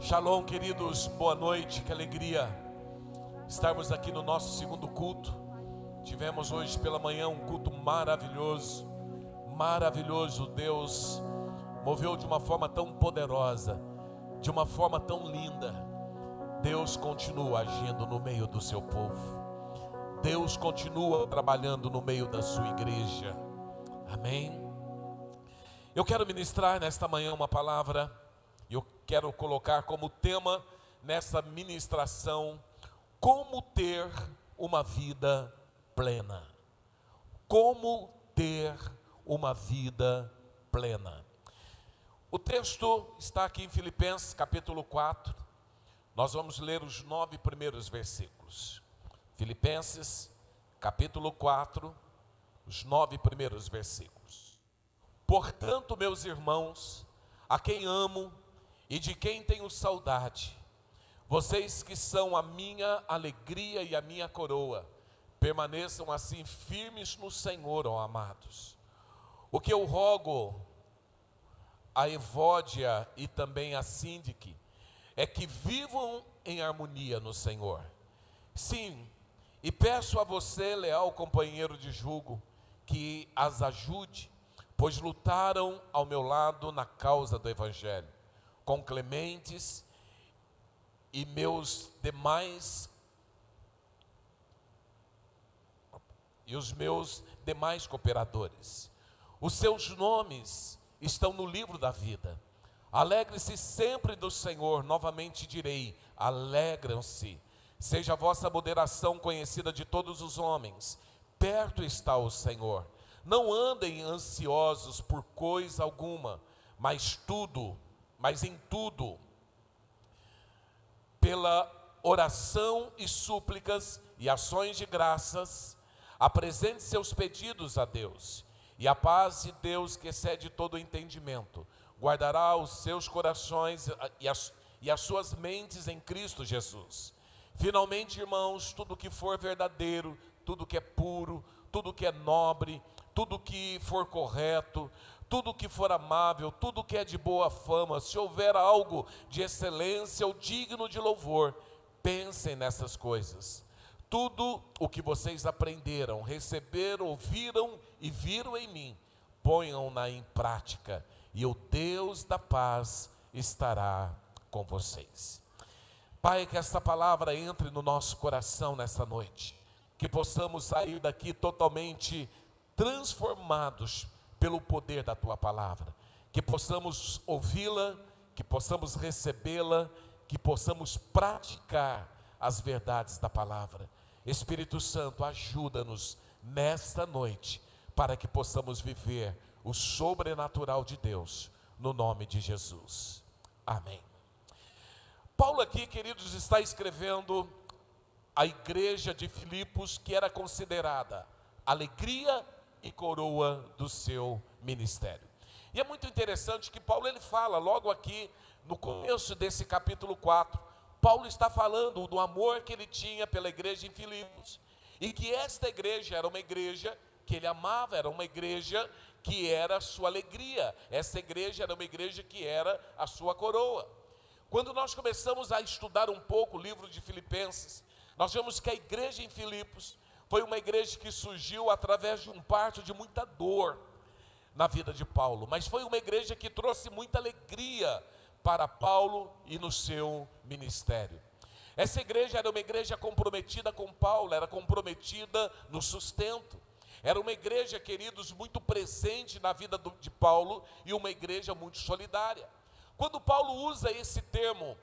Shalom, queridos, boa noite, que alegria estarmos aqui no nosso segundo culto. Tivemos hoje pela manhã um culto maravilhoso, maravilhoso. Deus moveu de uma forma tão poderosa, de uma forma tão linda. Deus continua agindo no meio do seu povo. Deus continua trabalhando no meio da sua igreja. Amém. Eu quero ministrar nesta manhã uma palavra e eu quero colocar como tema nessa ministração como ter uma vida plena. Como ter uma vida plena. O texto está aqui em Filipenses capítulo 4. Nós vamos ler os nove primeiros versículos. Filipenses capítulo 4, os nove primeiros versículos. Portanto, meus irmãos, a quem amo e de quem tenho saudade, vocês que são a minha alegria e a minha coroa, permaneçam assim firmes no Senhor, ó amados. O que eu rogo a Evódia e também a Síndique é que vivam em harmonia no Senhor. Sim, e peço a você, leal companheiro de julgo, que as ajude, pois lutaram ao meu lado na causa do Evangelho com Clementes e meus demais e os meus demais cooperadores. Os seus nomes estão no livro da vida. Alegre-se sempre do Senhor, novamente direi: alegram-se. Seja a vossa moderação conhecida de todos os homens. Perto está o Senhor. Não andem ansiosos por coisa alguma, mas tudo mas em tudo, pela oração e súplicas e ações de graças, apresente seus pedidos a Deus, e a paz de Deus, que excede todo o entendimento, guardará os seus corações e as, e as suas mentes em Cristo Jesus. Finalmente, irmãos, tudo que for verdadeiro, tudo que é puro, tudo que é nobre, tudo que for correto, tudo que for amável, tudo que é de boa fama, se houver algo de excelência ou digno de louvor, pensem nessas coisas. Tudo o que vocês aprenderam, receberam, ouviram e viram em mim, ponham-na em prática, e o Deus da paz estará com vocês. Pai, que esta palavra entre no nosso coração nessa noite, que possamos sair daqui totalmente transformados pelo poder da tua palavra, que possamos ouvi-la, que possamos recebê-la, que possamos praticar as verdades da palavra. Espírito Santo, ajuda-nos nesta noite para que possamos viver o sobrenatural de Deus, no nome de Jesus. Amém. Paulo aqui, queridos, está escrevendo a igreja de Filipos, que era considerada alegria e coroa do seu ministério. E é muito interessante que Paulo ele fala logo aqui no começo desse capítulo 4, Paulo está falando do amor que ele tinha pela igreja em Filipos, e que esta igreja era uma igreja que ele amava, era uma igreja que era a sua alegria, essa igreja era uma igreja que era a sua coroa. Quando nós começamos a estudar um pouco o livro de Filipenses, nós vemos que a igreja em Filipos foi uma igreja que surgiu através de um parto de muita dor na vida de Paulo, mas foi uma igreja que trouxe muita alegria para Paulo e no seu ministério. Essa igreja era uma igreja comprometida com Paulo, era comprometida no sustento. Era uma igreja, queridos, muito presente na vida de Paulo e uma igreja muito solidária. Quando Paulo usa esse termo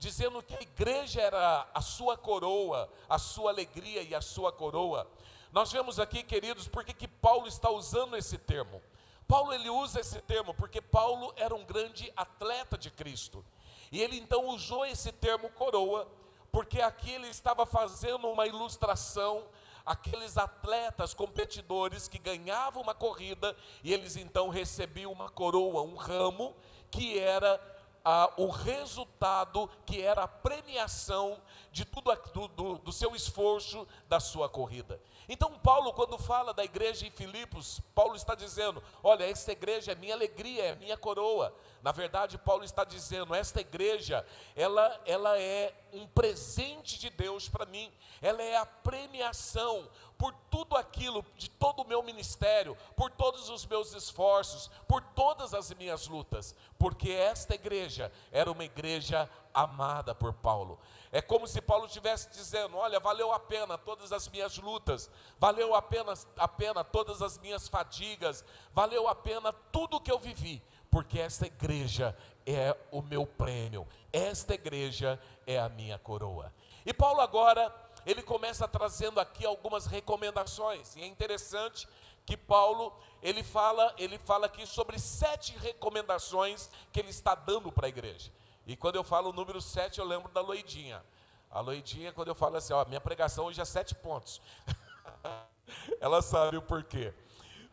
dizendo que a igreja era a sua coroa, a sua alegria e a sua coroa. Nós vemos aqui, queridos, porque que Paulo está usando esse termo. Paulo ele usa esse termo porque Paulo era um grande atleta de Cristo. E ele então usou esse termo coroa, porque aqui ele estava fazendo uma ilustração aqueles atletas competidores que ganhavam uma corrida e eles então recebiam uma coroa, um ramo que era ah, o resultado que era a premiação de tudo do, do, do seu esforço da sua corrida. Então, Paulo, quando fala da igreja em Filipos, Paulo está dizendo: Olha, esta igreja é minha alegria, é minha coroa. Na verdade, Paulo está dizendo: Esta igreja, ela, ela é um presente de Deus para mim, ela é a premiação por tudo aquilo, de todo o meu ministério, por todos os meus esforços, por todas as minhas lutas, porque esta igreja era uma igreja amada por Paulo. É como se Paulo estivesse dizendo: Olha, valeu a pena todas as minhas lutas, valeu a pena, a pena todas as minhas fadigas, valeu a pena tudo que eu vivi, porque esta igreja é o meu prêmio, esta igreja é a minha coroa. E Paulo agora, ele começa trazendo aqui algumas recomendações, e é interessante que Paulo, ele fala, ele fala aqui sobre sete recomendações que ele está dando para a igreja. E quando eu falo o número 7, eu lembro da Loidinha. A Loidinha, quando eu falo assim, ó, minha pregação hoje é sete pontos. Ela sabe o porquê.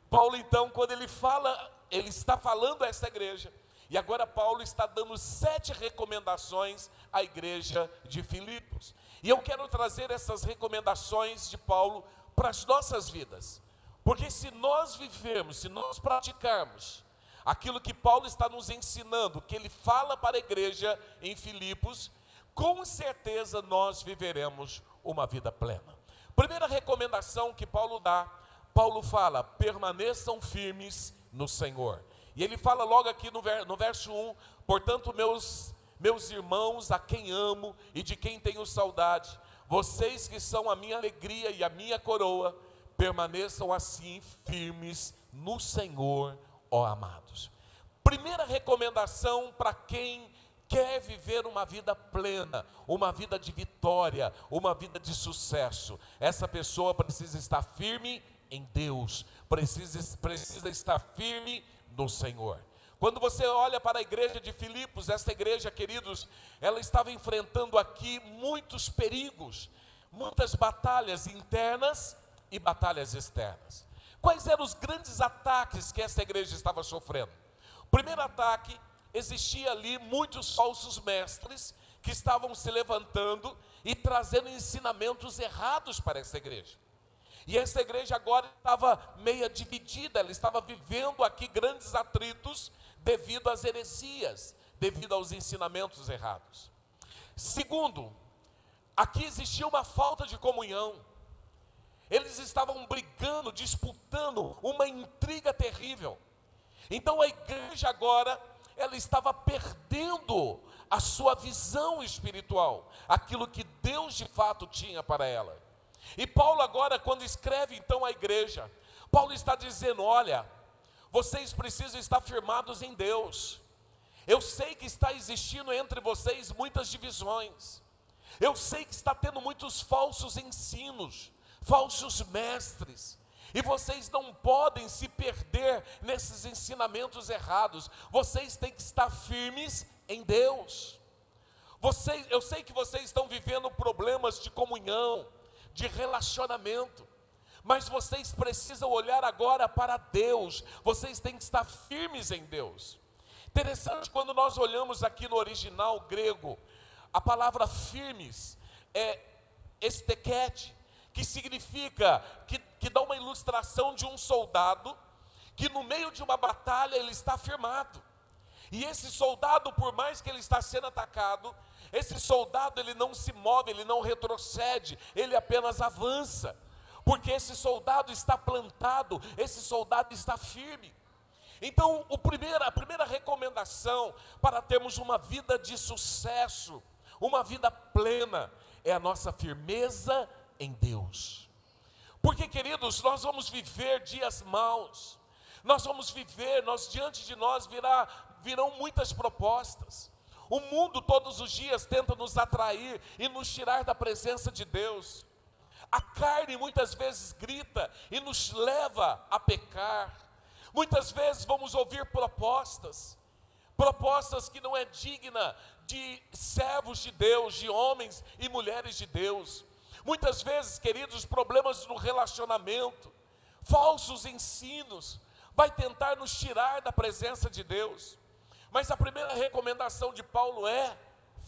Paulo, então, quando ele fala, ele está falando a essa igreja. E agora Paulo está dando sete recomendações à igreja de Filipos. E eu quero trazer essas recomendações de Paulo para as nossas vidas. Porque se nós vivermos, se nós praticarmos aquilo que Paulo está nos ensinando, que ele fala para a igreja em Filipos, com certeza nós viveremos uma vida plena. Primeira recomendação que Paulo dá, Paulo fala: permaneçam firmes no Senhor. E ele fala logo aqui no, verso 1: portanto, meus, meus irmãos, a quem amo e de quem tenho saudade, vocês que são a minha alegria e a minha coroa, permaneçam assim firmes no Senhor ó amados. Primeira recomendação para quem quer viver uma vida plena, uma vida de vitória, uma vida de sucesso. Essa pessoa precisa estar firme em Deus, precisa, precisa estar firme no Senhor. Quando você olha para a igreja de Filipos, esta igreja, queridos, ela estava enfrentando aqui muitos perigos, muitas batalhas internas e batalhas externas. Quais eram os grandes ataques que essa igreja estava sofrendo? Primeiro ataque, existia ali muitos falsos mestres que estavam se levantando e trazendo ensinamentos errados para essa igreja. E essa igreja agora estava meia dividida, ela estava vivendo aqui grandes atritos devido às heresias, devido aos ensinamentos errados. Segundo, aqui existia uma falta de comunhão. Eles estavam brigando, disputando uma intriga terrível. Então a igreja agora, ela estava perdendo a sua visão espiritual, aquilo que Deus de fato tinha para ela. E Paulo agora, quando escreve então a igreja, Paulo está dizendo: olha, vocês precisam estar firmados em Deus. Eu sei que está existindo entre vocês muitas divisões. Eu sei que está tendo muitos falsos ensinos falsos mestres. E vocês não podem se perder nesses ensinamentos errados. Vocês têm que estar firmes em Deus. Vocês, eu sei que vocês estão vivendo problemas de comunhão, de relacionamento, mas vocês precisam olhar agora para Deus. Vocês têm que estar firmes em Deus. Interessante quando nós olhamos aqui no original grego, a palavra firmes é estequete, que significa, que, que dá uma ilustração de um soldado que no meio de uma batalha ele está firmado. E esse soldado, por mais que ele está sendo atacado, esse soldado ele não se move, ele não retrocede, ele apenas avança. Porque esse soldado está plantado, esse soldado está firme. Então, primeiro, a primeira recomendação para termos uma vida de sucesso, uma vida plena, é a nossa firmeza em Deus. Porque, queridos, nós vamos viver dias maus, nós vamos viver, nós diante de nós virá, virão muitas propostas. O mundo todos os dias tenta nos atrair e nos tirar da presença de Deus. A carne muitas vezes grita e nos leva a pecar. Muitas vezes vamos ouvir propostas, propostas que não é digna de servos de Deus, de homens e mulheres de Deus. Muitas vezes, queridos, problemas no relacionamento, falsos ensinos, vai tentar nos tirar da presença de Deus. Mas a primeira recomendação de Paulo é: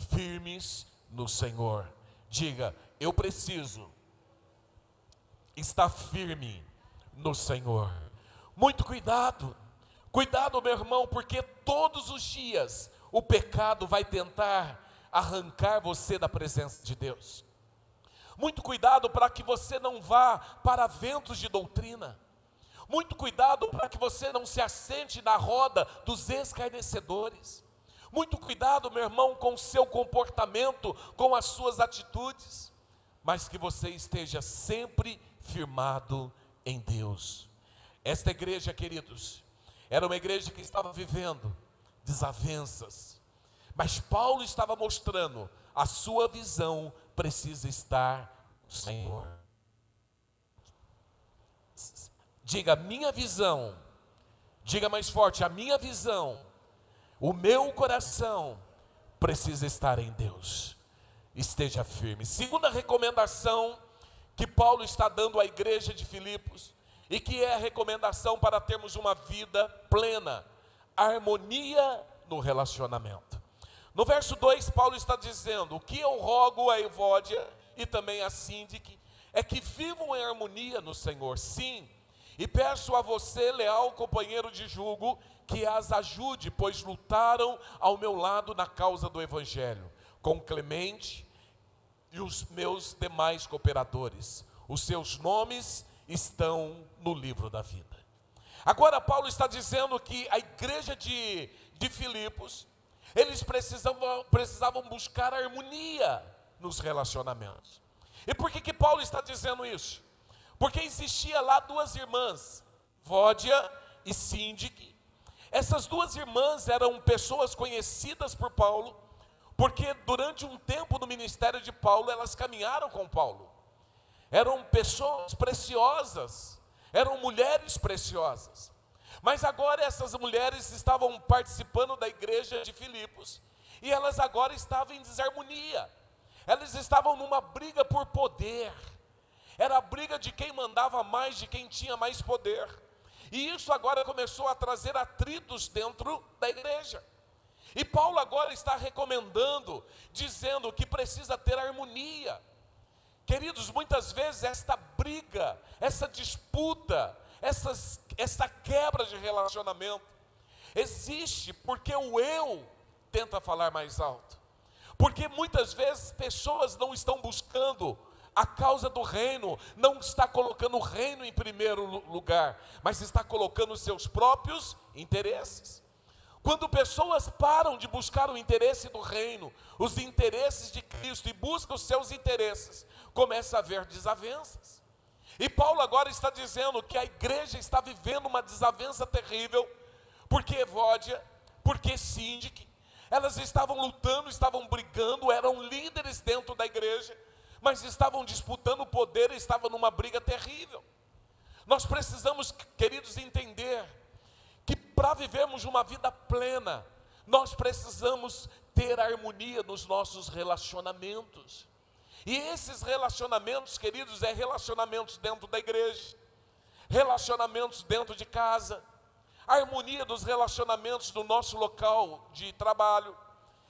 firmes no Senhor. Diga, eu preciso estar firme no Senhor. Muito cuidado, cuidado, meu irmão, porque todos os dias o pecado vai tentar arrancar você da presença de Deus. Muito cuidado para que você não vá para ventos de doutrina. Muito cuidado para que você não se assente na roda dos escarnecedores. Muito cuidado, meu irmão, com o seu comportamento, com as suas atitudes, mas que você esteja sempre firmado em Deus. Esta igreja, queridos, era uma igreja que estava vivendo desavenças, mas Paulo estava mostrando a sua visão precisa estar no Senhor. Diga, minha visão, diga mais forte, a minha visão o meu coração precisa estar em Deus. Esteja firme. Segunda recomendação que Paulo está dando à igreja de Filipos, e que é a recomendação para termos uma vida plena, harmonia no relacionamento. No verso 2, Paulo está dizendo: O que eu rogo a Evódia e também a Síndique é que vivam em harmonia no Senhor, sim, e peço a você, leal companheiro de julgo, que as ajude, pois lutaram ao meu lado na causa do Evangelho, com Clemente e os meus demais cooperadores. Os seus nomes estão no livro da vida. Agora, Paulo está dizendo que a igreja de, de Filipos, eles precisavam, precisavam buscar harmonia nos relacionamentos. E por que, que Paulo está dizendo isso? Porque existia lá duas irmãs, Vódia e Síndique, essas duas irmãs eram pessoas conhecidas por Paulo, porque durante um tempo no ministério de Paulo elas caminharam com Paulo. Eram pessoas preciosas, eram mulheres preciosas. Mas agora essas mulheres estavam participando da igreja de Filipos e elas agora estavam em desarmonia. Elas estavam numa briga por poder. Era a briga de quem mandava mais, de quem tinha mais poder. E isso agora começou a trazer atritos dentro da igreja. E Paulo agora está recomendando, dizendo que precisa ter harmonia. Queridos, muitas vezes esta briga, essa disputa, essas, essa quebra de relacionamento existe porque o eu tenta falar mais alto. Porque muitas vezes pessoas não estão buscando a causa do reino, não está colocando o reino em primeiro lugar, mas está colocando os seus próprios interesses. Quando pessoas param de buscar o interesse do reino, os interesses de Cristo e buscam os seus interesses, começa a haver desavenças. E Paulo agora está dizendo que a igreja está vivendo uma desavença terrível, porque Evódia, porque Síndique, elas estavam lutando, estavam brigando, eram líderes dentro da igreja, mas estavam disputando o poder e estavam numa briga terrível. Nós precisamos, queridos, entender que para vivermos uma vida plena, nós precisamos ter harmonia nos nossos relacionamentos. E esses relacionamentos, queridos, é relacionamentos dentro da igreja, relacionamentos dentro de casa, harmonia dos relacionamentos do nosso local de trabalho.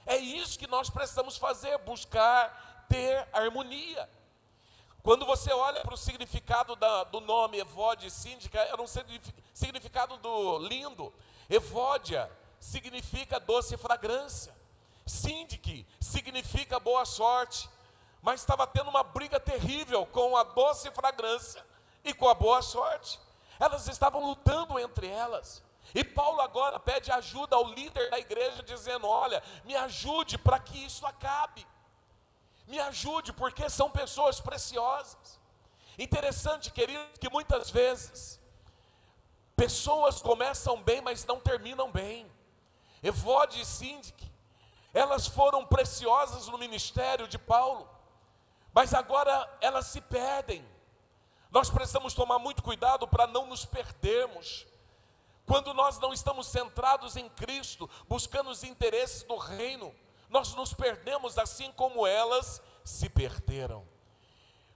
É isso que nós precisamos fazer, buscar ter harmonia. Quando você olha para o significado da, do nome Evódia Síndica, era um significado do lindo. Evódia significa doce fragrância. Síndique significa boa sorte. Mas estava tendo uma briga terrível com a doce fragrância e com a boa sorte. Elas estavam lutando entre elas. E Paulo agora pede ajuda ao líder da igreja, dizendo: Olha, me ajude para que isso acabe me ajude, porque são pessoas preciosas. Interessante, querido, que muitas vezes pessoas começam bem, mas não terminam bem. Evode e Síndic, elas foram preciosas no ministério de Paulo, mas agora elas se perdem. Nós precisamos tomar muito cuidado para não nos perdermos. Quando nós não estamos centrados em Cristo, buscando os interesses do reino, nós nos perdemos assim como elas se perderam.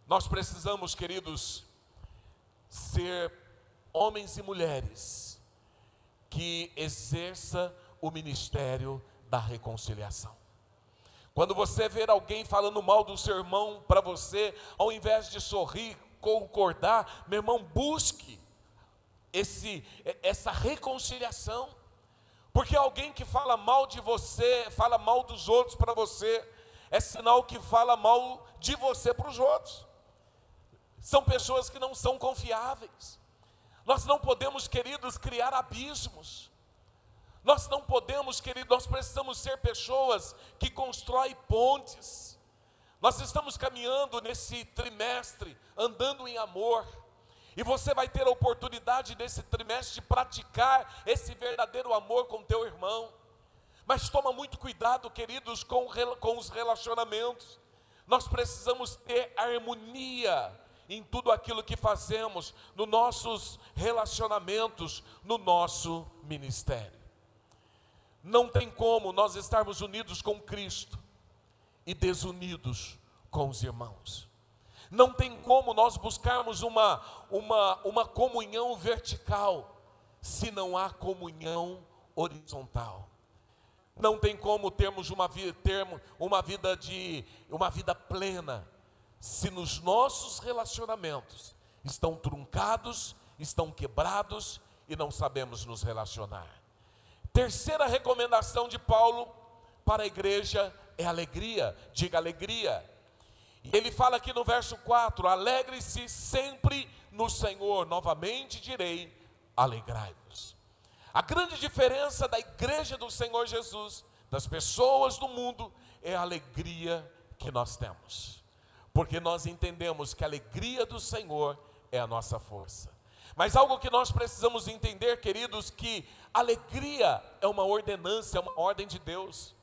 Nós precisamos, queridos, ser homens e mulheres que exerça o ministério da reconciliação. Quando você ver alguém falando mal do seu irmão para você, ao invés de sorrir, concordar, meu irmão, busque esse, essa reconciliação. Porque alguém que fala mal de você, fala mal dos outros para você, é sinal que fala mal de você para os outros. São pessoas que não são confiáveis. Nós não podemos, queridos, criar abismos. Nós não podemos, queridos, nós precisamos ser pessoas que constroem pontes. Nós estamos caminhando nesse trimestre, andando em amor. E você vai ter a oportunidade nesse trimestre de praticar esse verdadeiro amor com teu irmão. Mas toma muito cuidado, queridos, com, com os relacionamentos. Nós precisamos ter harmonia em tudo aquilo que fazemos, nos nossos relacionamentos, no nosso ministério. Não tem como nós estarmos unidos com Cristo e desunidos com os irmãos. Não tem como nós buscarmos uma, uma, uma comunhão vertical se não há comunhão horizontal. Não tem como termos uma vida, termos uma vida de uma vida plena se nos nossos relacionamentos estão truncados, estão quebrados e não sabemos nos relacionar. Terceira recomendação de Paulo para a igreja é alegria. Diga alegria. Ele fala aqui no verso 4: Alegre-se sempre no Senhor. Novamente direi: alegrai-vos. A grande diferença da igreja do Senhor Jesus, das pessoas do mundo, é a alegria que nós temos. Porque nós entendemos que a alegria do Senhor é a nossa força. Mas algo que nós precisamos entender, queridos, que alegria é uma ordenança, é uma ordem de Deus.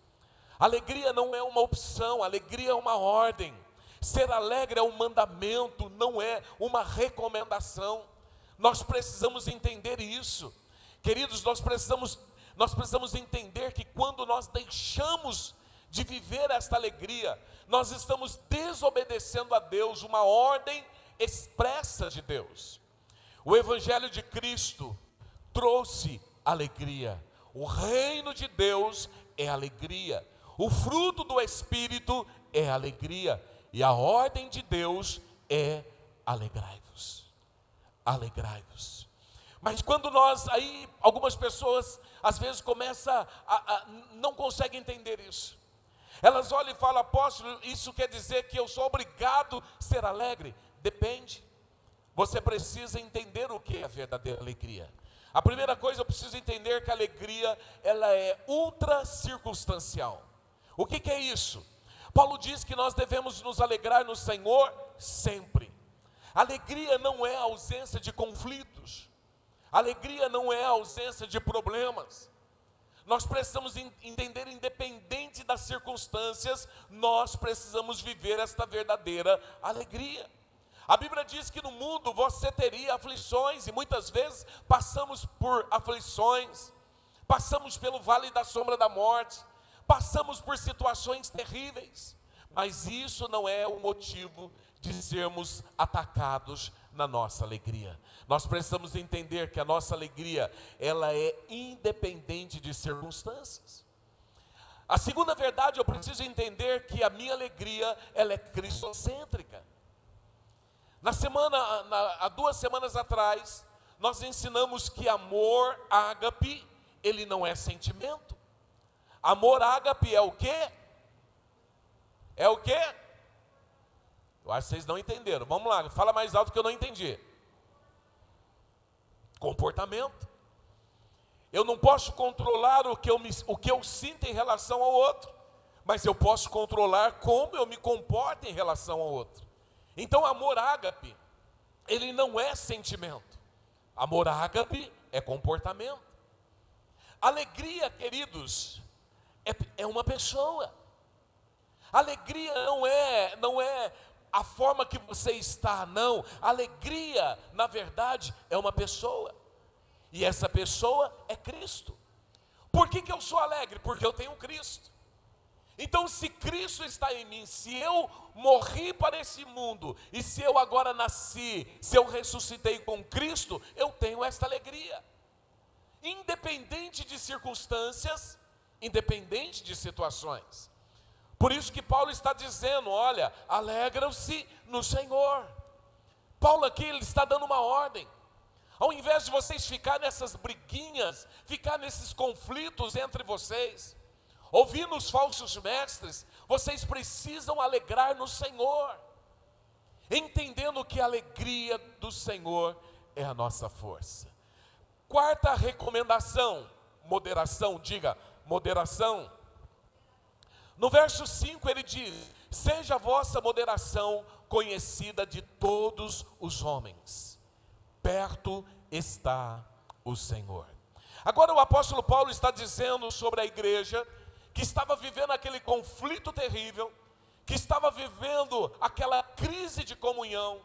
Alegria não é uma opção, alegria é uma ordem. Ser alegre é um mandamento, não é uma recomendação. Nós precisamos entender isso. Queridos, nós precisamos nós precisamos entender que quando nós deixamos de viver esta alegria, nós estamos desobedecendo a Deus, uma ordem expressa de Deus. O evangelho de Cristo trouxe alegria. O reino de Deus é alegria. O fruto do espírito é alegria. E a ordem de Deus é alegrai-vos. Alegrai-vos. Mas quando nós, aí algumas pessoas às vezes começam a, a, não conseguem entender isso. Elas olham e falam, apóstolo, isso quer dizer que eu sou obrigado a ser alegre? Depende. Você precisa entender o que é a verdadeira alegria. A primeira coisa, eu preciso entender que a alegria, ela é ultra circunstancial. O que, que é isso? Paulo diz que nós devemos nos alegrar no Senhor sempre. Alegria não é ausência de conflitos. Alegria não é ausência de problemas. Nós precisamos entender, independente das circunstâncias, nós precisamos viver esta verdadeira alegria. A Bíblia diz que no mundo você teria aflições, e muitas vezes passamos por aflições, passamos pelo vale da sombra da morte, passamos por situações terríveis, mas isso não é o motivo de sermos atacados na nossa alegria. Nós precisamos entender que a nossa alegria, ela é independente de circunstâncias. A segunda verdade, eu preciso entender que a minha alegria, ela é cristocêntrica. Na semana, na, há duas semanas atrás, nós ensinamos que amor ágape, ele não é sentimento. Amor ágape é o quê? É o quê? Eu acho que vocês não entenderam. Vamos lá, fala mais alto que eu não entendi. Comportamento. Eu não posso controlar o que eu, me, o que eu sinto em relação ao outro, mas eu posso controlar como eu me comporto em relação ao outro. Então, amor ágape, ele não é sentimento. Amor ágape é comportamento. Alegria, queridos, é, é uma pessoa. Alegria não é, não é a forma que você está, não. Alegria, na verdade, é uma pessoa. E essa pessoa é Cristo. Por que, que eu sou alegre? Porque eu tenho Cristo. Então, se Cristo está em mim, se eu morri para esse mundo, e se eu agora nasci, se eu ressuscitei com Cristo, eu tenho esta alegria. independente de circunstâncias, independente de situações. Por isso que Paulo está dizendo: olha, alegram-se no Senhor. Paulo aqui ele está dando uma ordem. Ao invés de vocês ficar nessas briguinhas, ficar nesses conflitos entre vocês, ouvindo os falsos mestres, vocês precisam alegrar no Senhor, entendendo que a alegria do Senhor é a nossa força. Quarta recomendação, moderação, diga, moderação. No verso 5 ele diz: Seja a vossa moderação conhecida de todos os homens, perto está o Senhor. Agora o apóstolo Paulo está dizendo sobre a igreja que estava vivendo aquele conflito terrível, que estava vivendo aquela crise de comunhão.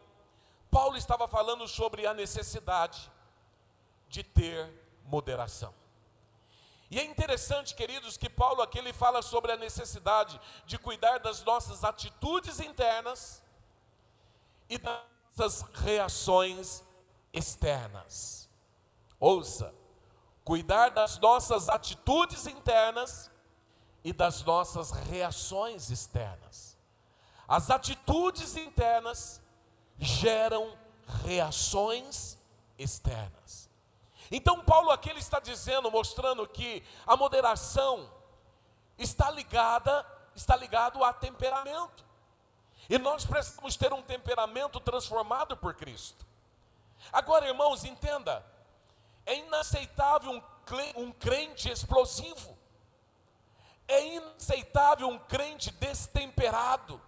Paulo estava falando sobre a necessidade de ter moderação. E é interessante, queridos, que Paulo aqui ele fala sobre a necessidade de cuidar das nossas atitudes internas e das nossas reações externas. Ouça, cuidar das nossas atitudes internas e das nossas reações externas. As atitudes internas geram reações externas. Então, Paulo aqui ele está dizendo, mostrando que a moderação está ligada, está ligado a temperamento. E nós precisamos ter um temperamento transformado por Cristo. Agora, irmãos, entenda: é inaceitável um crente explosivo, é inaceitável um crente destemperado,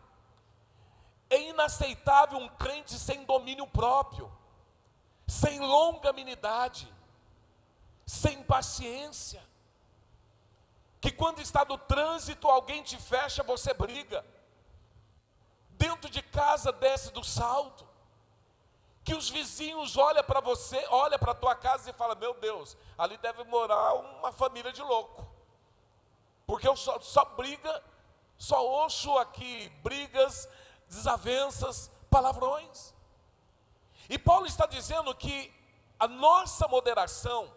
é inaceitável um crente sem domínio próprio, sem longanimidade, sem paciência, que quando está no trânsito alguém te fecha, você briga. Dentro de casa desce do salto, que os vizinhos olham para você, olham para a tua casa e falam, meu Deus, ali deve morar uma família de louco, porque eu só, só briga, só ouço aqui brigas, desavenças, palavrões. E Paulo está dizendo que a nossa moderação,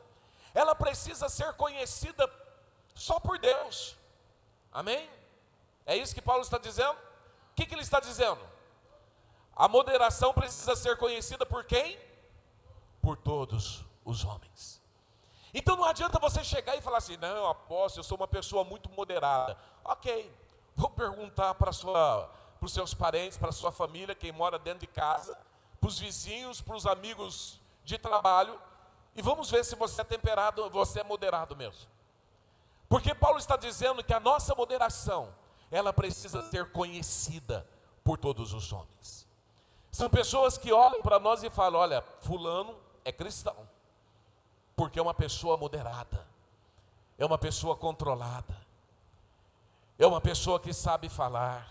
ela precisa ser conhecida só por Deus. Amém? É isso que Paulo está dizendo? O que, que ele está dizendo? A moderação precisa ser conhecida por quem? Por todos os homens. Então não adianta você chegar e falar assim, não, apóstolo, eu sou uma pessoa muito moderada. Ok, vou perguntar para os seus parentes, para a sua família, quem mora dentro de casa, para os vizinhos, para os amigos de trabalho, e vamos ver se você é temperado, você é moderado mesmo. Porque Paulo está dizendo que a nossa moderação ela precisa ser conhecida por todos os homens. São pessoas que olham para nós e falam: olha, Fulano é cristão, porque é uma pessoa moderada, é uma pessoa controlada, é uma pessoa que sabe falar.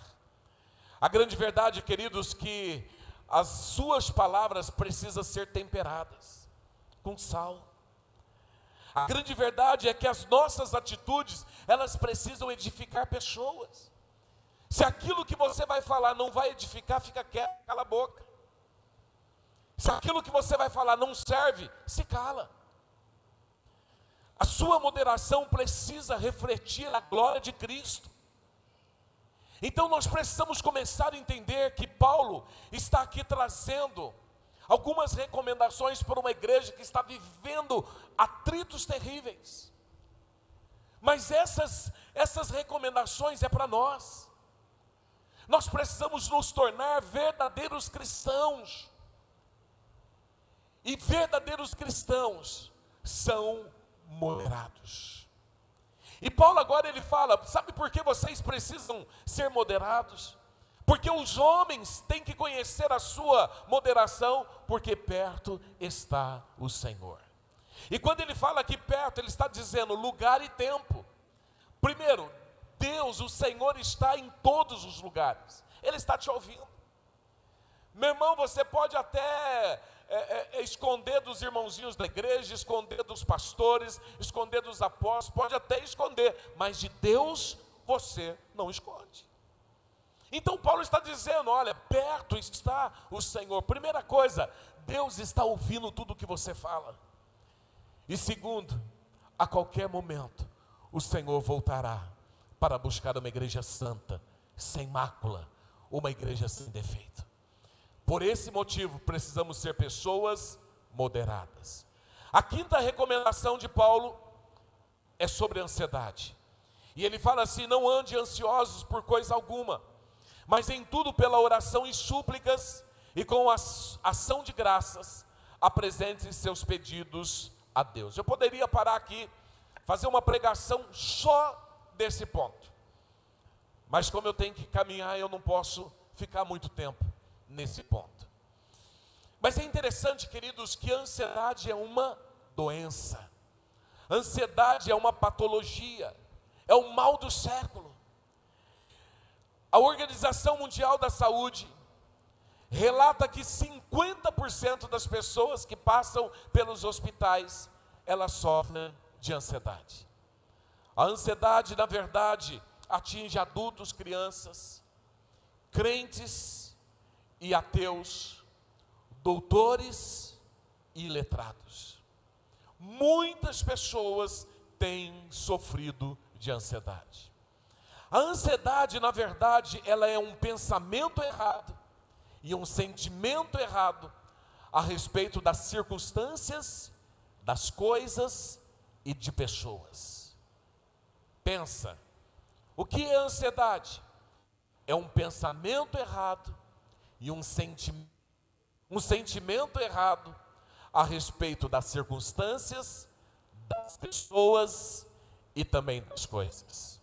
A grande verdade, queridos, que as suas palavras precisam ser temperadas com sal. A grande verdade é que as nossas atitudes, elas precisam edificar pessoas. Se aquilo que você vai falar não vai edificar, fica quieto, cala a boca. Se aquilo que você vai falar não serve, se cala. A sua moderação precisa refletir a glória de Cristo. Então nós precisamos começar a entender que Paulo está aqui trazendo algumas recomendações para uma igreja que está vivendo atritos terríveis. Mas essas, essas recomendações é para nós. Nós precisamos nos tornar verdadeiros cristãos. E verdadeiros cristãos são moderados. E Paulo agora ele fala: sabe por que vocês precisam ser moderados? Porque os homens têm que conhecer a sua moderação, porque perto está o Senhor. E quando ele fala aqui perto, ele está dizendo lugar e tempo. Primeiro, Deus, o Senhor está em todos os lugares, Ele está te ouvindo. Meu irmão, você pode até é, é, é esconder dos irmãozinhos da igreja, esconder dos pastores, esconder dos apóstolos, pode até esconder, mas de Deus você não esconde. Então Paulo está dizendo: olha, perto está o Senhor. Primeira coisa, Deus está ouvindo tudo o que você fala. E segundo, a qualquer momento, o Senhor voltará para buscar uma igreja santa, sem mácula, uma igreja sem defeito. Por esse motivo, precisamos ser pessoas moderadas. A quinta recomendação de Paulo é sobre ansiedade. E ele fala assim: não ande ansiosos por coisa alguma, mas em tudo pela oração e súplicas e com a ação de graças, apresente seus pedidos a Deus. Eu poderia parar aqui, fazer uma pregação só desse ponto. Mas como eu tenho que caminhar, eu não posso ficar muito tempo nesse ponto. Mas é interessante, queridos, que a ansiedade é uma doença. A ansiedade é uma patologia, é o mal do século. A Organização Mundial da Saúde relata que 50% das pessoas que passam pelos hospitais, elas sofrem de ansiedade. A ansiedade, na verdade, atinge adultos, crianças, crentes e ateus, doutores e letrados. Muitas pessoas têm sofrido de ansiedade. A ansiedade, na verdade, ela é um pensamento errado e um sentimento errado a respeito das circunstâncias, das coisas e de pessoas. Pensa, o que é ansiedade? É um pensamento errado e um, senti um sentimento errado a respeito das circunstâncias, das pessoas e também das coisas.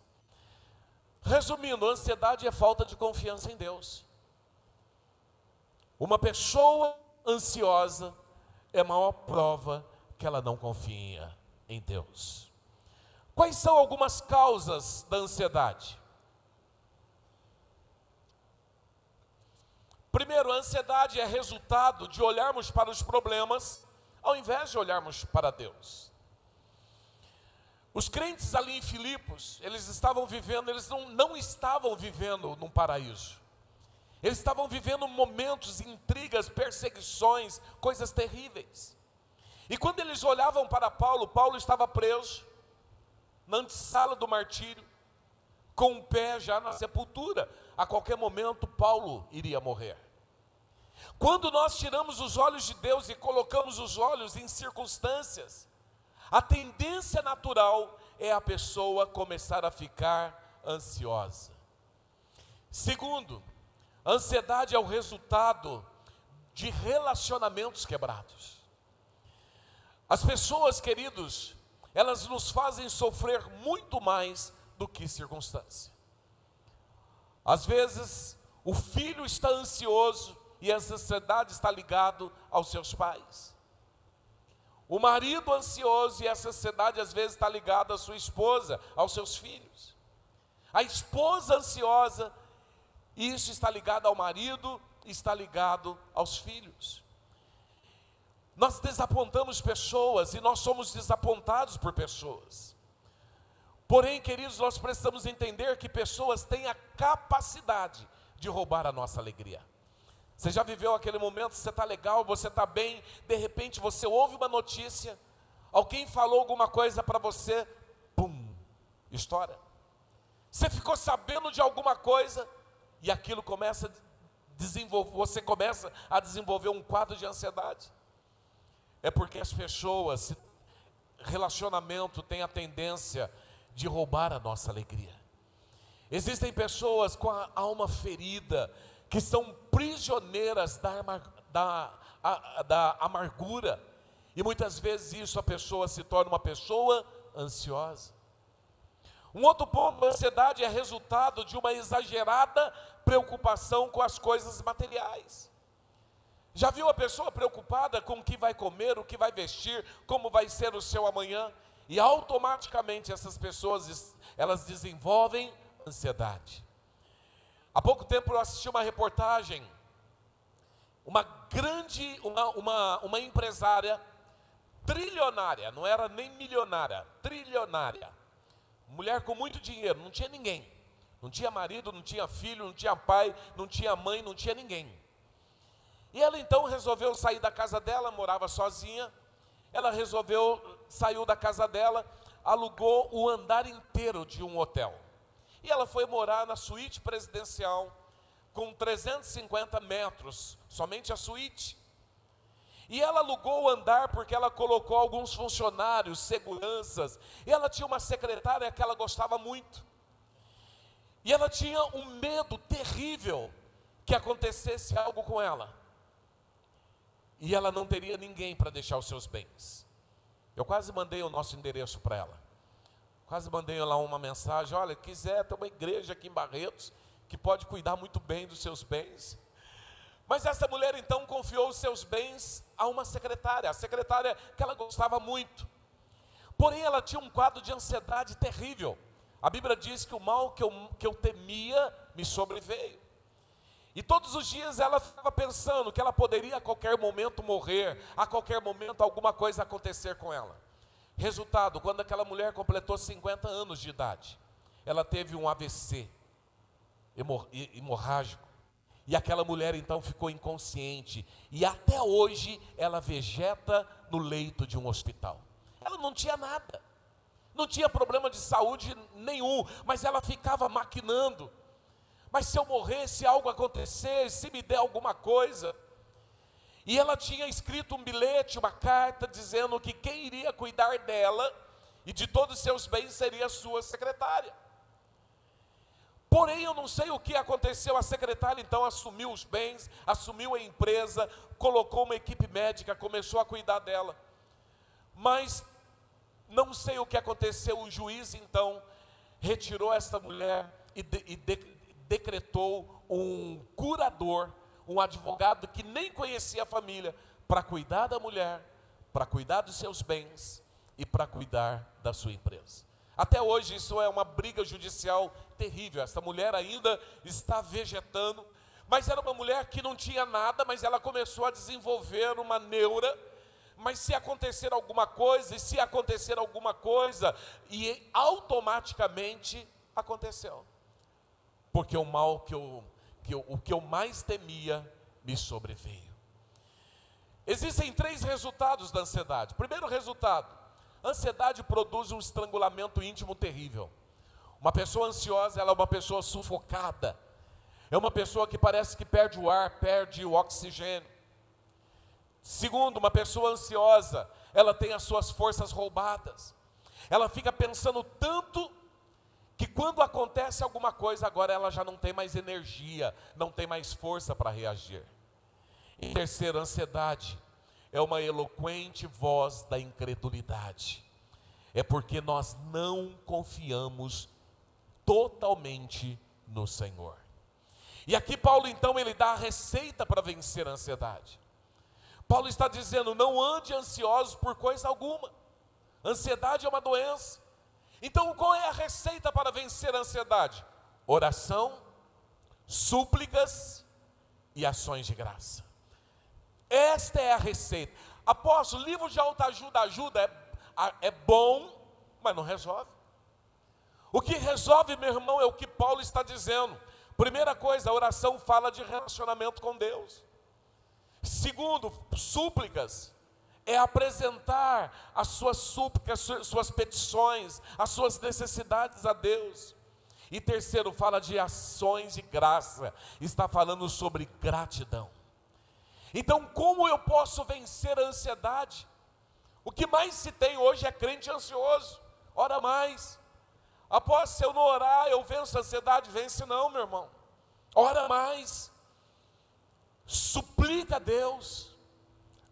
Resumindo, ansiedade é falta de confiança em Deus. Uma pessoa ansiosa é a maior prova que ela não confia em Deus. Quais são algumas causas da ansiedade? Primeiro, a ansiedade é resultado de olharmos para os problemas ao invés de olharmos para Deus. Os crentes ali em Filipos, eles estavam vivendo, eles não, não estavam vivendo num paraíso. Eles estavam vivendo momentos, intrigas, perseguições, coisas terríveis. E quando eles olhavam para Paulo, Paulo estava preso, na antessala do martírio, com o pé já na sepultura. A qualquer momento, Paulo iria morrer. Quando nós tiramos os olhos de Deus e colocamos os olhos em circunstâncias, a tendência natural é a pessoa começar a ficar ansiosa. Segundo, ansiedade é o resultado de relacionamentos quebrados. As pessoas, queridos, elas nos fazem sofrer muito mais do que circunstância. Às vezes, o filho está ansioso e a ansiedade está ligado aos seus pais. O marido ansioso e essa ansiedade às vezes está ligada à sua esposa, aos seus filhos. A esposa ansiosa isso está ligado ao marido, está ligado aos filhos. Nós desapontamos pessoas e nós somos desapontados por pessoas. Porém, queridos, nós precisamos entender que pessoas têm a capacidade de roubar a nossa alegria. Você já viveu aquele momento, você está legal, você está bem, de repente você ouve uma notícia, alguém falou alguma coisa para você, pum, estoura. Você ficou sabendo de alguma coisa, e aquilo começa a desenvolver, você começa a desenvolver um quadro de ansiedade. É porque as pessoas, relacionamento tem a tendência de roubar a nossa alegria. Existem pessoas com a alma ferida, que são prisioneiras da, da, a, da amargura, e muitas vezes isso a pessoa se torna uma pessoa ansiosa. Um outro ponto, a ansiedade é resultado de uma exagerada preocupação com as coisas materiais. Já viu a pessoa preocupada com o que vai comer, o que vai vestir, como vai ser o seu amanhã? E automaticamente essas pessoas, elas desenvolvem ansiedade. Há pouco tempo eu assisti uma reportagem, uma grande, uma, uma, uma empresária trilionária, não era nem milionária, trilionária mulher com muito dinheiro, não tinha ninguém. Não tinha marido, não tinha filho, não tinha pai, não tinha mãe, não tinha ninguém. E ela então resolveu sair da casa dela, morava sozinha. Ela resolveu, saiu da casa dela, alugou o andar inteiro de um hotel. E ela foi morar na suíte presidencial, com 350 metros, somente a suíte. E ela alugou o andar porque ela colocou alguns funcionários, seguranças, e ela tinha uma secretária que ela gostava muito. E ela tinha um medo terrível que acontecesse algo com ela. E ela não teria ninguém para deixar os seus bens. Eu quase mandei o nosso endereço para ela. Quase mandei lá uma mensagem: olha, quiser, tem uma igreja aqui em Barretos que pode cuidar muito bem dos seus bens. Mas essa mulher então confiou os seus bens a uma secretária, a secretária que ela gostava muito. Porém, ela tinha um quadro de ansiedade terrível. A Bíblia diz que o mal que eu, que eu temia me sobreveio. E todos os dias ela ficava pensando que ela poderia a qualquer momento morrer, a qualquer momento alguma coisa acontecer com ela. Resultado, quando aquela mulher completou 50 anos de idade, ela teve um AVC hemorrágico. E aquela mulher então ficou inconsciente. E até hoje ela vegeta no leito de um hospital. Ela não tinha nada não tinha problema de saúde nenhum, mas ela ficava maquinando. Mas se eu morrer, se algo acontecer, se me der alguma coisa. E ela tinha escrito um bilhete, uma carta, dizendo que quem iria cuidar dela e de todos os seus bens seria a sua secretária. Porém, eu não sei o que aconteceu. A secretária então assumiu os bens, assumiu a empresa, colocou uma equipe médica, começou a cuidar dela. Mas não sei o que aconteceu, o juiz então retirou esta mulher e, de, e de, decretou um curador, um advogado que nem conhecia a família, para cuidar da mulher, para cuidar dos seus bens e para cuidar da sua empresa. Até hoje isso é uma briga judicial terrível. Essa mulher ainda está vegetando, mas era uma mulher que não tinha nada, mas ela começou a desenvolver uma neura mas se acontecer alguma coisa, e se acontecer alguma coisa, e automaticamente aconteceu. Porque o mal que eu, que eu, o que eu mais temia me sobreveio. Existem três resultados da ansiedade. Primeiro resultado: ansiedade produz um estrangulamento íntimo terrível. Uma pessoa ansiosa, ela é uma pessoa sufocada. É uma pessoa que parece que perde o ar, perde o oxigênio. Segundo, uma pessoa ansiosa, ela tem as suas forças roubadas. Ela fica pensando tanto que quando acontece alguma coisa, agora ela já não tem mais energia, não tem mais força para reagir. E terceiro, ansiedade é uma eloquente voz da incredulidade. É porque nós não confiamos totalmente no Senhor. E aqui Paulo então ele dá a receita para vencer a ansiedade. Paulo está dizendo: não ande ansiosos por coisa alguma. Ansiedade é uma doença. Então, qual é a receita para vencer a ansiedade? Oração, súplicas e ações de graça. Esta é a receita. Apóstolo, livro de autoajuda ajuda é, é bom, mas não resolve. O que resolve, meu irmão, é o que Paulo está dizendo. Primeira coisa, a oração fala de relacionamento com Deus. Segundo, súplicas é apresentar as suas súplicas, suas petições, as suas necessidades a Deus. E terceiro, fala de ações de graça, está falando sobre gratidão. Então, como eu posso vencer a ansiedade? O que mais se tem hoje é crente ansioso. Ora mais. Após se eu não orar, eu venço a ansiedade, vence não, meu irmão. Ora mais suplica a Deus,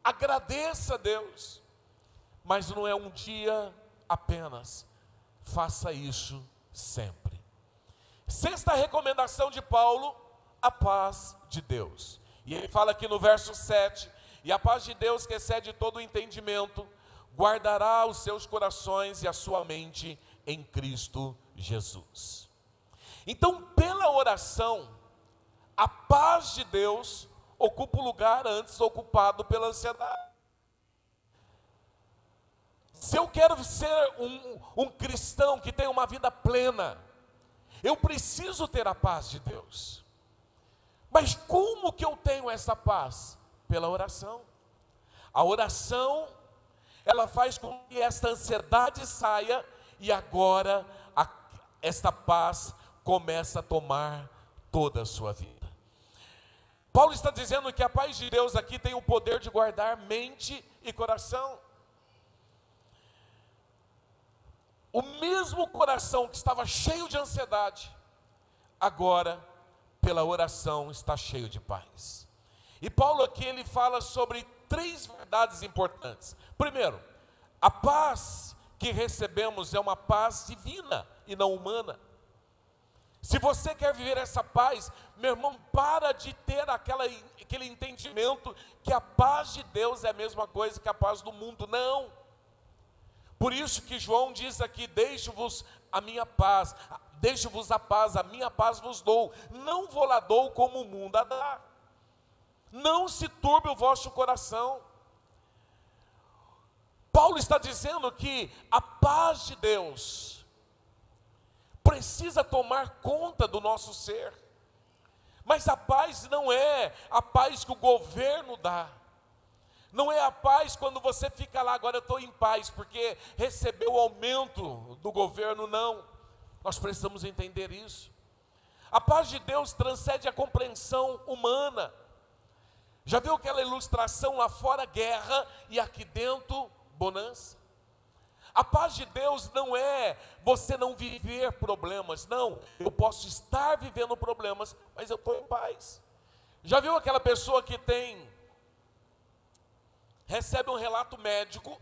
agradeça a Deus, mas não é um dia apenas, faça isso sempre. Sexta recomendação de Paulo, a paz de Deus. E ele fala aqui no verso 7: E a paz de Deus, que excede todo o entendimento, guardará os seus corações e a sua mente em Cristo Jesus. Então, pela oração, a paz de Deus ocupa o lugar antes ocupado pela ansiedade. Se eu quero ser um, um cristão que tem uma vida plena, eu preciso ter a paz de Deus. Mas como que eu tenho essa paz? Pela oração. A oração, ela faz com que esta ansiedade saia e agora a, esta paz começa a tomar toda a sua vida. Paulo está dizendo que a paz de Deus aqui tem o poder de guardar mente e coração. O mesmo coração que estava cheio de ansiedade, agora, pela oração, está cheio de paz. E Paulo aqui ele fala sobre três verdades importantes. Primeiro, a paz que recebemos é uma paz divina e não humana. Se você quer viver essa paz, meu irmão, para de ter aquela, aquele entendimento que a paz de Deus é a mesma coisa que a paz do mundo. Não. Por isso que João diz aqui: Deixo-vos a minha paz, deixo-vos a paz, a minha paz vos dou. Não vou lá dou como o mundo a dá. Não se turbe o vosso coração. Paulo está dizendo que a paz de Deus, precisa tomar conta do nosso ser. Mas a paz não é a paz que o governo dá. Não é a paz quando você fica lá, agora eu estou em paz, porque recebeu o aumento do governo, não. Nós precisamos entender isso. A paz de Deus transcende a compreensão humana. Já viu aquela ilustração lá fora, guerra, e aqui dentro, bonança? A paz de Deus não é você não viver problemas, não. Eu posso estar vivendo problemas, mas eu estou em paz. Já viu aquela pessoa que tem, recebe um relato médico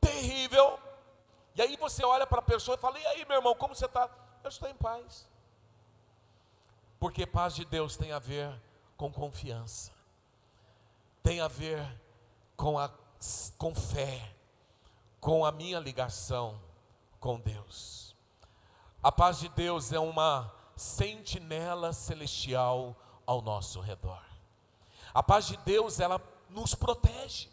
terrível, e aí você olha para a pessoa e fala: E aí, meu irmão, como você está? Eu estou em paz. Porque paz de Deus tem a ver com confiança, tem a ver com, a, com fé com a minha ligação com Deus. A paz de Deus é uma sentinela celestial ao nosso redor. A paz de Deus, ela nos protege.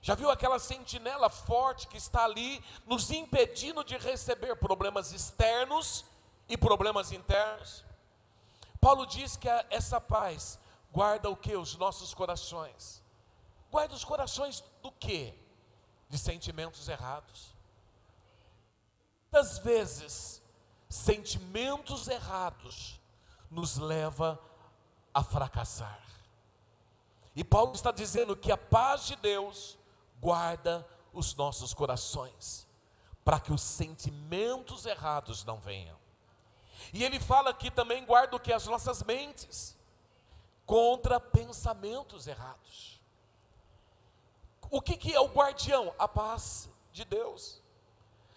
Já viu aquela sentinela forte que está ali nos impedindo de receber problemas externos e problemas internos? Paulo diz que essa paz guarda o que? Os nossos corações. Guarda os corações do que? De sentimentos errados. Muitas vezes, sentimentos errados nos leva a fracassar. E Paulo está dizendo que a paz de Deus guarda os nossos corações, para que os sentimentos errados não venham. E ele fala que também guarda o que as nossas mentes contra pensamentos errados. O que, que é o guardião? A paz de Deus.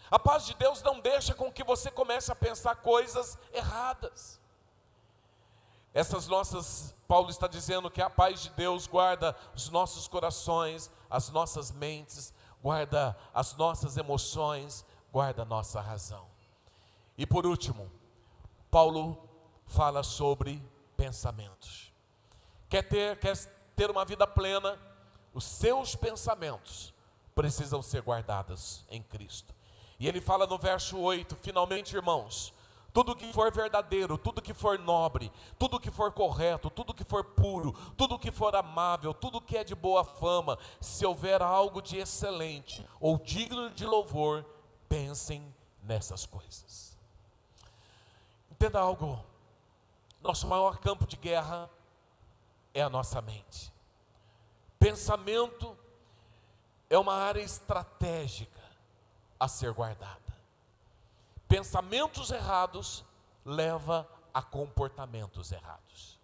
A paz de Deus não deixa com que você comece a pensar coisas erradas. Essas nossas, Paulo está dizendo que a paz de Deus guarda os nossos corações, as nossas mentes, guarda as nossas emoções, guarda a nossa razão. E por último, Paulo fala sobre pensamentos. Quer ter, quer ter uma vida plena? Os seus pensamentos precisam ser guardados em Cristo. E ele fala no verso 8: finalmente, irmãos, tudo que for verdadeiro, tudo que for nobre, tudo que for correto, tudo que for puro, tudo que for amável, tudo que é de boa fama, se houver algo de excelente ou digno de louvor, pensem nessas coisas. Entenda algo: nosso maior campo de guerra é a nossa mente. Pensamento é uma área estratégica a ser guardada. Pensamentos errados leva a comportamentos errados.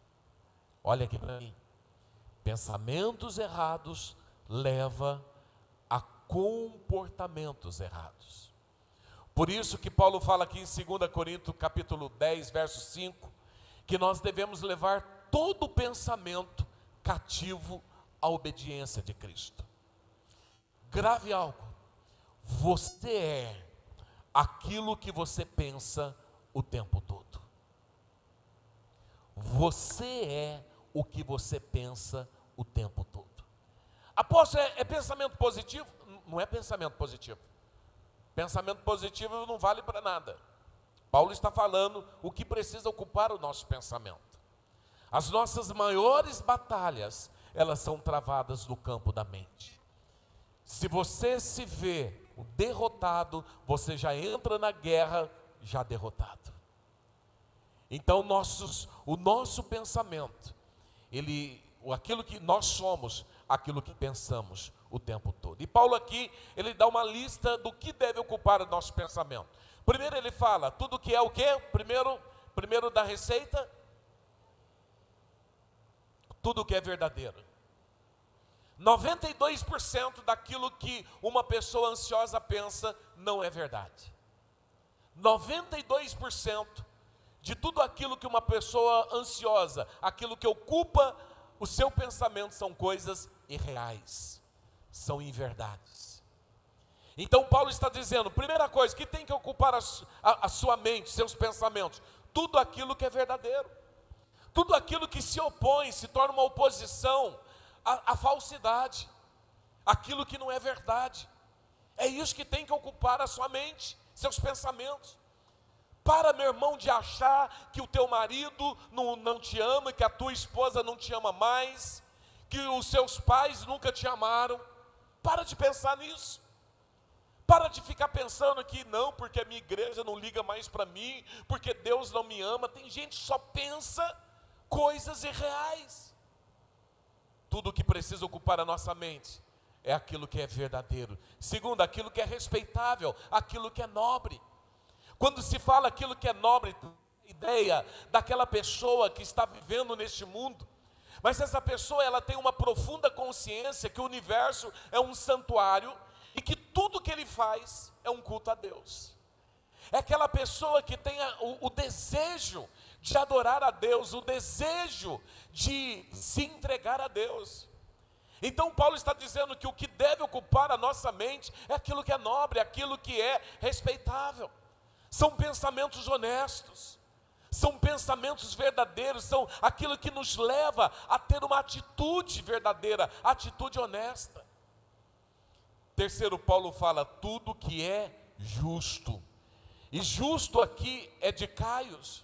Olha aqui para mim. Pensamentos errados leva a comportamentos errados. Por isso que Paulo fala aqui em 2 Coríntios capítulo 10, verso 5, que nós devemos levar todo pensamento cativo a obediência de Cristo. Grave algo. Você é aquilo que você pensa o tempo todo. Você é o que você pensa o tempo todo. Apóstolo, é, é pensamento positivo? Não é pensamento positivo. Pensamento positivo não vale para nada. Paulo está falando o que precisa ocupar o nosso pensamento. As nossas maiores batalhas elas são travadas no campo da mente. Se você se vê derrotado, você já entra na guerra já derrotado. Então nossos, o nosso pensamento, ele, aquilo que nós somos, aquilo que pensamos o tempo todo. E Paulo aqui, ele dá uma lista do que deve ocupar o nosso pensamento. Primeiro ele fala, tudo que é o quê? Primeiro, primeiro da receita, tudo que é verdadeiro. 92% daquilo que uma pessoa ansiosa pensa não é verdade. 92% de tudo aquilo que uma pessoa ansiosa, aquilo que ocupa o seu pensamento são coisas irreais, são inverdades. Então Paulo está dizendo, primeira coisa, que tem que ocupar a, a, a sua mente, seus pensamentos, tudo aquilo que é verdadeiro, tudo aquilo que se opõe, se torna uma oposição à, à falsidade, aquilo que não é verdade. É isso que tem que ocupar a sua mente, seus pensamentos. Para, meu irmão, de achar que o teu marido não, não te ama, que a tua esposa não te ama mais, que os seus pais nunca te amaram. Para de pensar nisso. Para de ficar pensando que não, porque a minha igreja não liga mais para mim, porque Deus não me ama. Tem gente que só pensa coisas irreais. Tudo que precisa ocupar a nossa mente é aquilo que é verdadeiro. Segundo, aquilo que é respeitável, aquilo que é nobre. Quando se fala aquilo que é nobre, ideia daquela pessoa que está vivendo neste mundo, mas essa pessoa ela tem uma profunda consciência que o universo é um santuário e que tudo que ele faz é um culto a Deus. É aquela pessoa que tem o, o desejo de adorar a Deus, o desejo de se entregar a Deus. Então Paulo está dizendo que o que deve ocupar a nossa mente é aquilo que é nobre, aquilo que é respeitável são pensamentos honestos, são pensamentos verdadeiros, são aquilo que nos leva a ter uma atitude verdadeira, atitude honesta. Terceiro, Paulo fala tudo que é justo. E justo aqui é de Caios,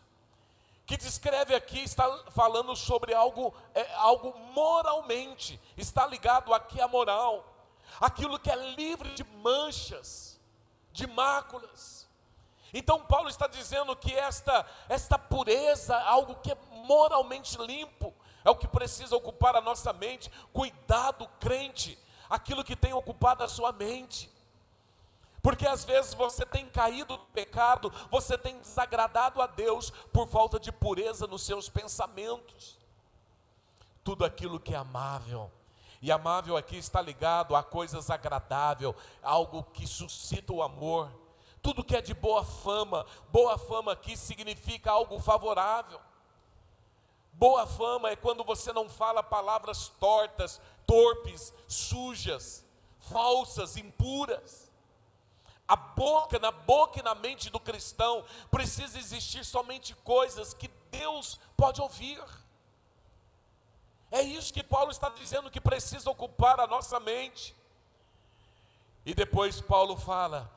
que descreve aqui, está falando sobre algo, é, algo moralmente, está ligado aqui à moral, aquilo que é livre de manchas, de máculas. Então Paulo está dizendo que esta, esta pureza, algo que é moralmente limpo, é o que precisa ocupar a nossa mente. Cuidado, crente, aquilo que tem ocupado a sua mente. Porque às vezes você tem caído no pecado, você tem desagradado a Deus por falta de pureza nos seus pensamentos. Tudo aquilo que é amável, e amável aqui está ligado a coisas agradáveis, algo que suscita o amor tudo que é de boa fama, boa fama aqui significa algo favorável. Boa fama é quando você não fala palavras tortas, torpes, sujas, falsas, impuras. A boca, na boca e na mente do cristão, precisa existir somente coisas que Deus pode ouvir. É isso que Paulo está dizendo que precisa ocupar a nossa mente. E depois Paulo fala: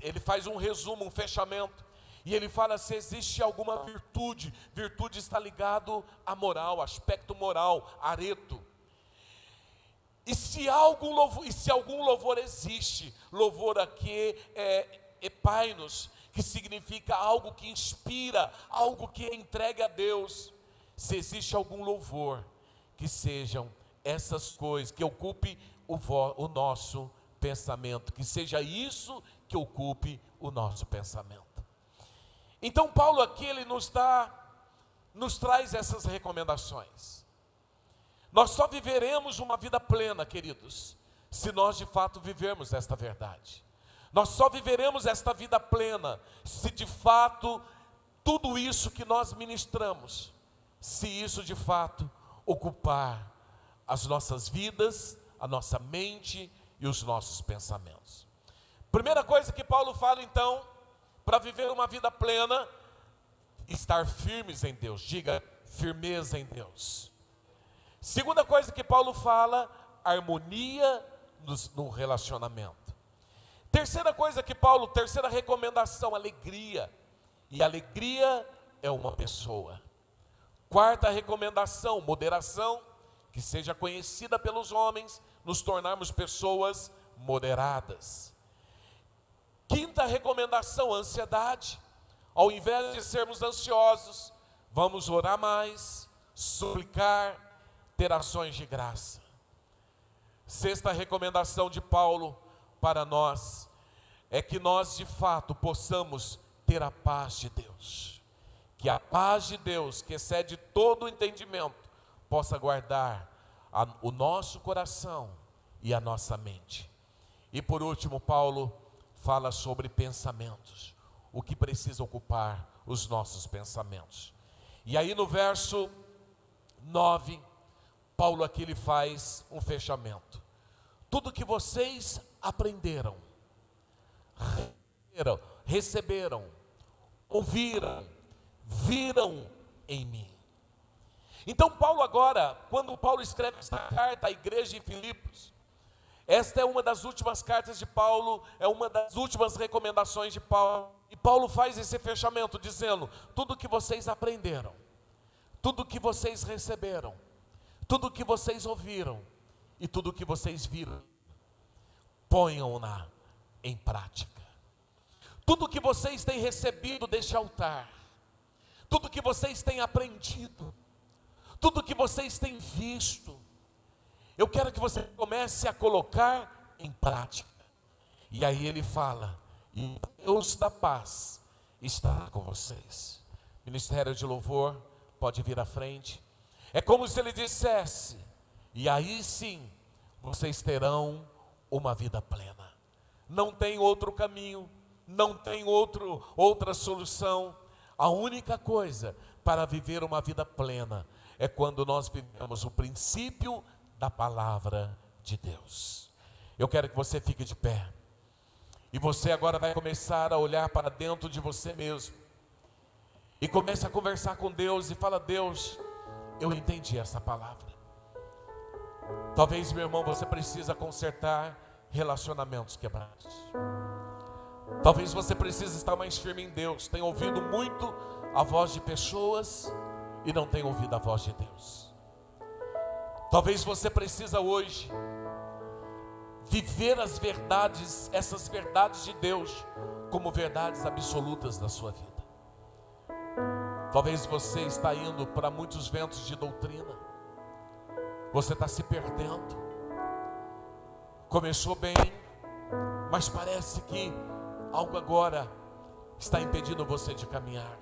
ele faz um resumo, um fechamento. E ele fala se existe alguma virtude, virtude está ligado à moral, aspecto moral, areto. E se algum louvor, e se algum louvor existe, louvor aqui é epainos, que significa algo que inspira, algo que é entregue a Deus. Se existe algum louvor, que sejam essas coisas, que ocupe o, o nosso pensamento, que seja isso que ocupe o nosso pensamento. Então Paulo aqui ele nos dá nos traz essas recomendações. Nós só viveremos uma vida plena, queridos, se nós de fato vivermos esta verdade. Nós só viveremos esta vida plena se de fato tudo isso que nós ministramos, se isso de fato ocupar as nossas vidas, a nossa mente e os nossos pensamentos. Primeira coisa que Paulo fala então, para viver uma vida plena, estar firmes em Deus. Diga firmeza em Deus. Segunda coisa que Paulo fala, harmonia no relacionamento. Terceira coisa que Paulo, terceira recomendação, alegria. E alegria é uma pessoa. Quarta recomendação, moderação, que seja conhecida pelos homens, nos tornarmos pessoas moderadas. Quinta recomendação: ansiedade. Ao invés de sermos ansiosos, vamos orar mais, suplicar, ter ações de graça. Sexta recomendação de Paulo para nós é que nós de fato possamos ter a paz de Deus. Que a paz de Deus, que excede todo o entendimento, possa guardar a, o nosso coração e a nossa mente. E por último, Paulo fala sobre pensamentos, o que precisa ocupar os nossos pensamentos. E aí no verso 9, Paulo aqui ele faz um fechamento. Tudo que vocês aprenderam, receberam, receberam ouviram, viram em mim. Então, Paulo, agora, quando Paulo escreve esta carta à igreja de Filipos, esta é uma das últimas cartas de Paulo, é uma das últimas recomendações de Paulo. E Paulo faz esse fechamento dizendo: tudo que vocês aprenderam, tudo que vocês receberam, tudo que vocês ouviram e tudo que vocês viram, ponham-na em prática. Tudo que vocês têm recebido deste altar, tudo que vocês têm aprendido, tudo que vocês têm visto, eu quero que você comece a colocar em prática. E aí ele fala: e Deus da paz está com vocês. Ministério de louvor, pode vir à frente. É como se ele dissesse: e aí sim vocês terão uma vida plena. Não tem outro caminho, não tem outro, outra solução. A única coisa para viver uma vida plena é quando nós vivemos o princípio da palavra de Deus. Eu quero que você fique de pé. E você agora vai começar a olhar para dentro de você mesmo. E comece a conversar com Deus e fala: Deus, eu entendi essa palavra. Talvez, meu irmão, você precisa consertar relacionamentos quebrados. Talvez você precise estar mais firme em Deus. Tem ouvido muito a voz de pessoas e não tem ouvido a voz de Deus. Talvez você precisa hoje viver as verdades, essas verdades de Deus, como verdades absolutas da sua vida. Talvez você está indo para muitos ventos de doutrina. Você está se perdendo. Começou bem, mas parece que algo agora está impedindo você de caminhar.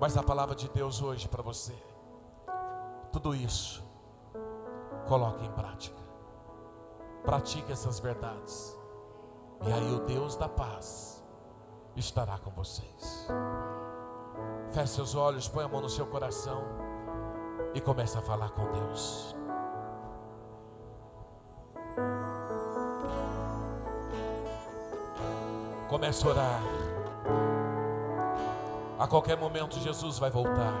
Mas a palavra de Deus hoje para você, tudo isso Coloque em prática. Pratique essas verdades. E aí o Deus da paz estará com vocês. Feche seus olhos, põe a mão no seu coração e comece a falar com Deus. Comece a orar. A qualquer momento Jesus vai voltar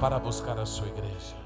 para buscar a sua igreja.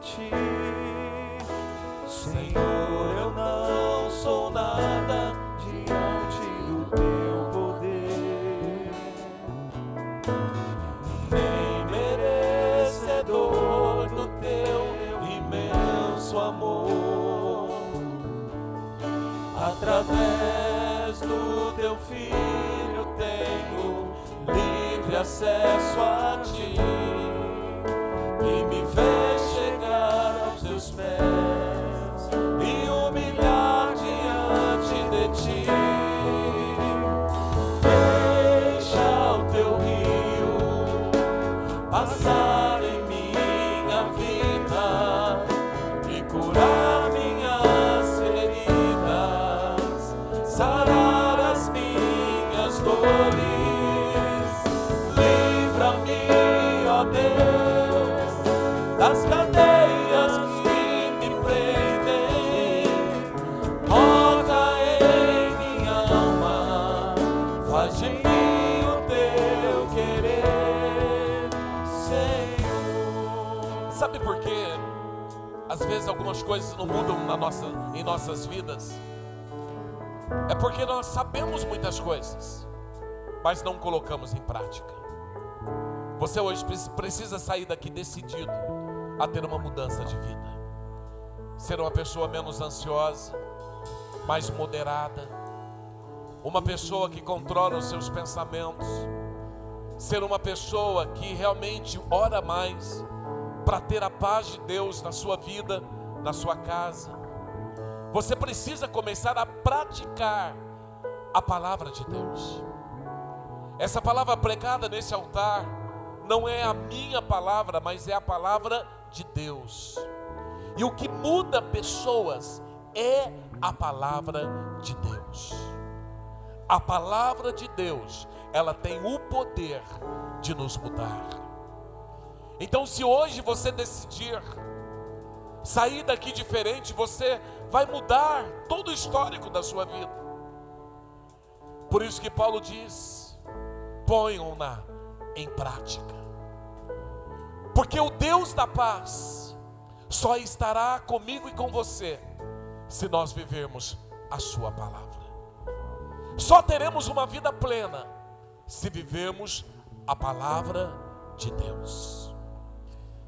ti. Senhor, eu não sou nada diante do teu poder, nem merecedor do teu imenso amor. Através do teu filho tenho livre acesso a ti teus Sabe por quê? Às vezes algumas coisas não mudam na nossa, em nossas vidas. É porque nós sabemos muitas coisas, mas não colocamos em prática. Você hoje precisa sair daqui decidido a ter uma mudança de vida. Ser uma pessoa menos ansiosa, mais moderada, uma pessoa que controla os seus pensamentos, ser uma pessoa que realmente ora mais para ter a paz de Deus na sua vida, na sua casa. Você precisa começar a praticar a palavra de Deus. Essa palavra pregada nesse altar não é a minha palavra, mas é a palavra de Deus. E o que muda pessoas é a palavra de Deus. A palavra de Deus, ela tem o poder de nos mudar. Então, se hoje você decidir sair daqui diferente, você vai mudar todo o histórico da sua vida. Por isso que Paulo diz: ponham-na em prática. Porque o Deus da paz só estará comigo e com você se nós vivermos a Sua palavra. Só teremos uma vida plena se vivermos a palavra de Deus.